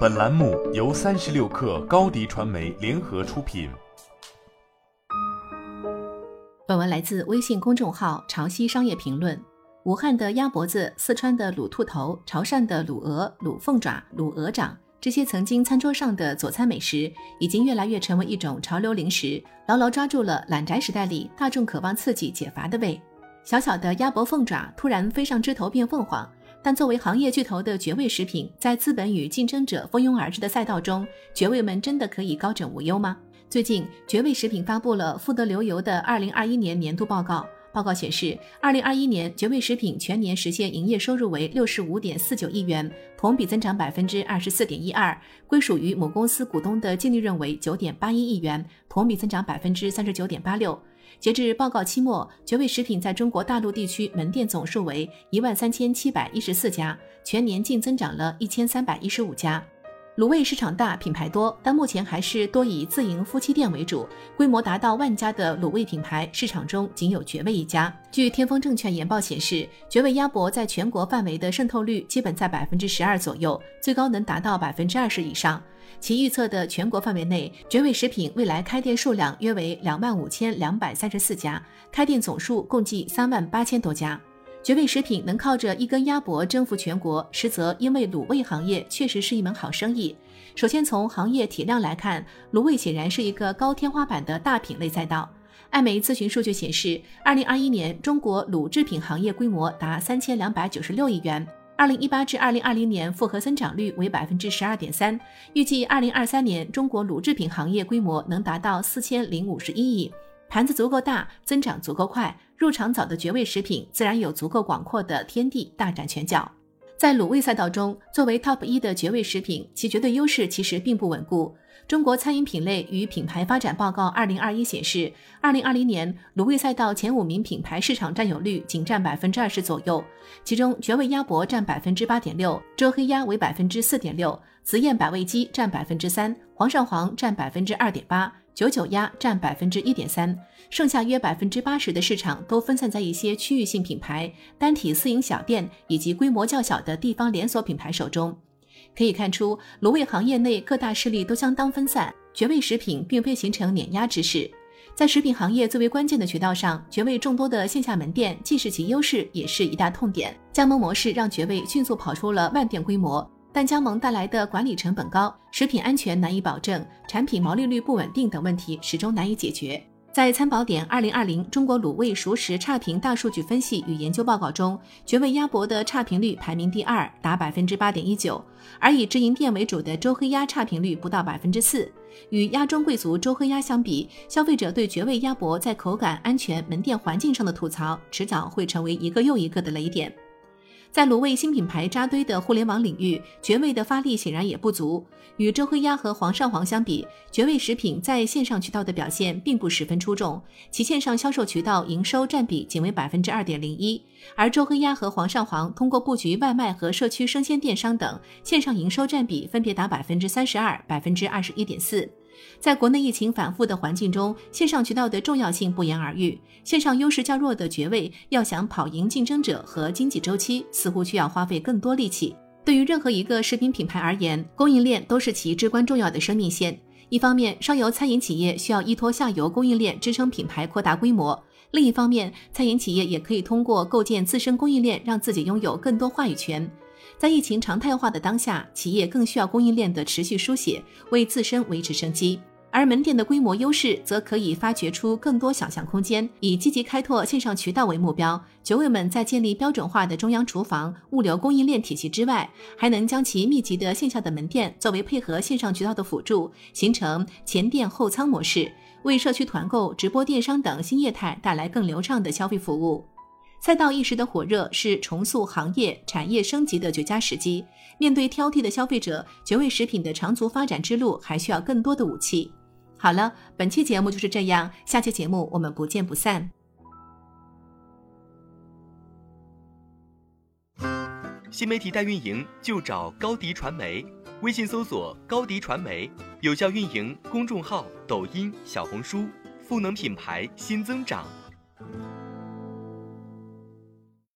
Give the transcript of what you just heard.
本栏目由三十六氪高低传媒联合出品。本文来自微信公众号潮汐商业评论。武汉的鸭脖子、四川的卤兔头、潮汕的卤鹅、卤凤爪、卤鹅掌，这些曾经餐桌上的佐餐美食，已经越来越成为一种潮流零食，牢牢抓住了懒宅时代里大众渴望刺激解乏的胃。小小的鸭脖、凤爪突然飞上枝头变凤凰。但作为行业巨头的绝味食品，在资本与竞争者蜂拥而至的赛道中，绝味们真的可以高枕无忧吗？最近，绝味食品发布了富得流油的二零二一年年度报告。报告显示，二零二一年绝味食品全年实现营业收入为六十五点四九亿元，同比增长百分之二十四点一二，归属于母公司股东的净利润为九点八一亿元，同比增长百分之三十九点八六。截至报告期末，绝味食品在中国大陆地区门店总数为一万三千七百一十四家，全年净增长了一千三百一十五家。卤味市场大，品牌多，但目前还是多以自营夫妻店为主。规模达到万家的卤味品牌，市场中仅有绝味一家。据天风证券研报显示，绝味鸭脖在全国范围的渗透率基本在百分之十二左右，最高能达到百分之二十以上。其预测的全国范围内，绝味食品未来开店数量约为两万五千两百三十四家，开店总数共计三万八千多家。绝味食品能靠着一根鸭脖征服全国，实则因为卤味行业确实是一门好生意。首先从行业体量来看，卤味显然是一个高天花板的大品类赛道。艾媒咨询数据显示，二零二一年中国卤制品行业规模达三千两百九十六亿元，二零一八至二零二零年复合增长率为百分之十二点三，预计二零二三年中国卤制品行业规模能达到四千零五十一亿。盘子足够大，增长足够快，入场早的绝味食品自然有足够广阔的天地大展拳脚。在卤味赛道中，作为 TOP 一的绝味食品，其绝对优势其实并不稳固。中国餐饮品类与品牌发展报告二零二一显示，二零二零年卤味赛道前五名品牌市场占有率仅占百分之二十左右，其中绝味鸭脖占百分之八点六，周黑鸭为百分之四点六，紫燕百味鸡占百分之三，煌上煌占百分之二点八。九九鸭占百分之一点三，剩下约百分之八十的市场都分散在一些区域性品牌、单体私营小店以及规模较小的地方连锁品牌手中。可以看出，卤味行业内各大势力都相当分散，绝味食品并非形成碾压之势。在食品行业最为关键的渠道上，绝味众多的线下门店既是其优势，也是一大痛点。加盟模式让绝味迅速跑出了万店规模。但加盟带来的管理成本高、食品安全难以保证、产品毛利率不稳定等问题始终难以解决。在参保点二零二零中国卤味熟食差评大数据分析与研究报告中，绝味鸭脖的差评率排名第二，达百分之八点一九，而以直营店为主的周黑鸭差评率不到百分之四。与鸭中贵族周黑鸭相比，消费者对绝味鸭脖在口感、安全、门店环境上的吐槽，迟早会成为一个又一个的雷点。在卤味新品牌扎堆的互联网领域，绝味的发力显然也不足。与周黑鸭和煌上煌相比，绝味食品在线上渠道的表现并不十分出众，其线上销售渠道营收占比仅为百分之二点零一，而周黑鸭和煌上煌通过布局外卖和社区生鲜电商等，线上营收占比分别达百分之三十二、百分之二十一点四。在国内疫情反复的环境中，线上渠道的重要性不言而喻。线上优势较弱的绝味，要想跑赢竞争者和经济周期，似乎需要花费更多力气。对于任何一个食品品牌而言，供应链都是其至关重要的生命线。一方面，上游餐饮企业需要依托下游供应链支撑品牌扩大规模；另一方面，餐饮企业也可以通过构建自身供应链，让自己拥有更多话语权。在疫情常态化的当下，企业更需要供应链的持续书写，为自身维持生机。而门店的规模优势，则可以发掘出更多想象空间。以积极开拓线上渠道为目标，酒味们在建立标准化的中央厨房、物流供应链体系之外，还能将其密集的线下的门店作为配合线上渠道的辅助，形成前店后仓模式，为社区团购、直播电商等新业态带来更流畅的消费服务。赛道一时的火热是重塑行业产业升级的绝佳时机。面对挑剔的消费者，绝味食品的长足发展之路还需要更多的武器。好了，本期节目就是这样，下期节目我们不见不散。新媒体代运营就找高迪传媒，微信搜索高迪传媒，有效运营公众号、抖音、小红书，赋能品牌新增长。